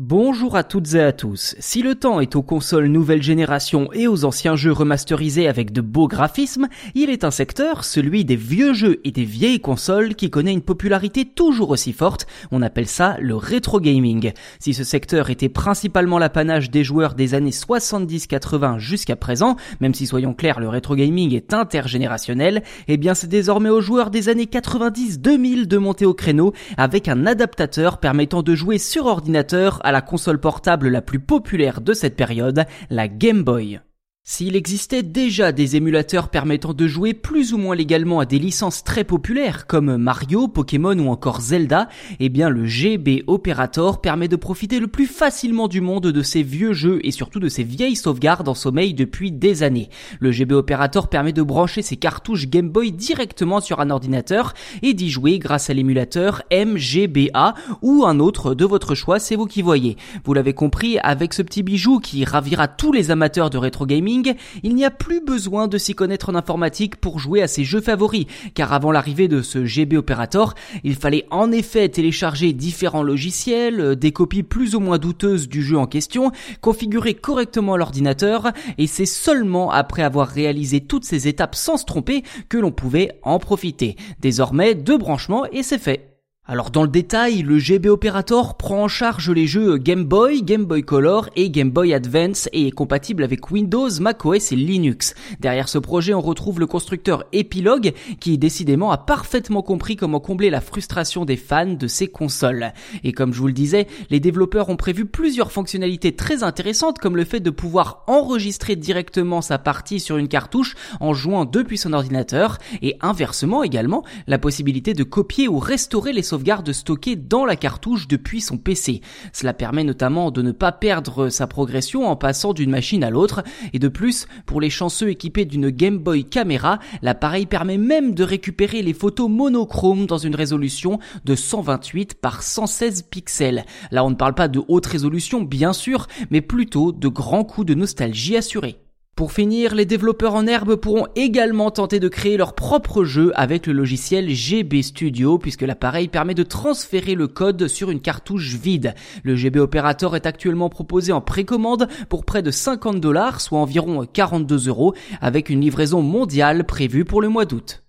Bonjour à toutes et à tous. Si le temps est aux consoles nouvelle génération et aux anciens jeux remasterisés avec de beaux graphismes, il est un secteur, celui des vieux jeux et des vieilles consoles, qui connaît une popularité toujours aussi forte. On appelle ça le rétro gaming. Si ce secteur était principalement l'apanage des joueurs des années 70-80 jusqu'à présent, même si soyons clairs, le rétro gaming est intergénérationnel, eh bien c'est désormais aux joueurs des années 90-2000 de monter au créneau avec un adaptateur permettant de jouer sur ordinateur à la console portable la plus populaire de cette période, la Game Boy. S'il existait déjà des émulateurs permettant de jouer plus ou moins légalement à des licences très populaires comme Mario, Pokémon ou encore Zelda, eh bien le GB Operator permet de profiter le plus facilement du monde de ces vieux jeux et surtout de ces vieilles sauvegardes en sommeil depuis des années. Le GB Operator permet de brancher ses cartouches Game Boy directement sur un ordinateur et d'y jouer grâce à l'émulateur MGBA ou un autre de votre choix, c'est vous qui voyez. Vous l'avez compris, avec ce petit bijou qui ravira tous les amateurs de rétro gaming, il n'y a plus besoin de s'y connaître en informatique pour jouer à ses jeux favoris, car avant l'arrivée de ce GB Operator, il fallait en effet télécharger différents logiciels, euh, des copies plus ou moins douteuses du jeu en question, configurer correctement l'ordinateur, et c'est seulement après avoir réalisé toutes ces étapes sans se tromper que l'on pouvait en profiter. Désormais, deux branchements et c'est fait. Alors dans le détail, le GB Operator prend en charge les jeux Game Boy, Game Boy Color et Game Boy Advance et est compatible avec Windows, macOS et Linux. Derrière ce projet, on retrouve le constructeur Epilogue qui décidément a parfaitement compris comment combler la frustration des fans de ces consoles. Et comme je vous le disais, les développeurs ont prévu plusieurs fonctionnalités très intéressantes comme le fait de pouvoir enregistrer directement sa partie sur une cartouche en jouant depuis son ordinateur et inversement également la possibilité de copier ou restaurer les sauvegarde stockée dans la cartouche depuis son PC. Cela permet notamment de ne pas perdre sa progression en passant d'une machine à l'autre et de plus, pour les chanceux équipés d'une Game Boy caméra, l'appareil permet même de récupérer les photos monochromes dans une résolution de 128 par 116 pixels. Là, on ne parle pas de haute résolution, bien sûr, mais plutôt de grands coups de nostalgie assurés. Pour finir, les développeurs en herbe pourront également tenter de créer leur propre jeu avec le logiciel GB Studio puisque l'appareil permet de transférer le code sur une cartouche vide. Le GB Operator est actuellement proposé en précommande pour près de 50 dollars, soit environ 42 euros, avec une livraison mondiale prévue pour le mois d'août.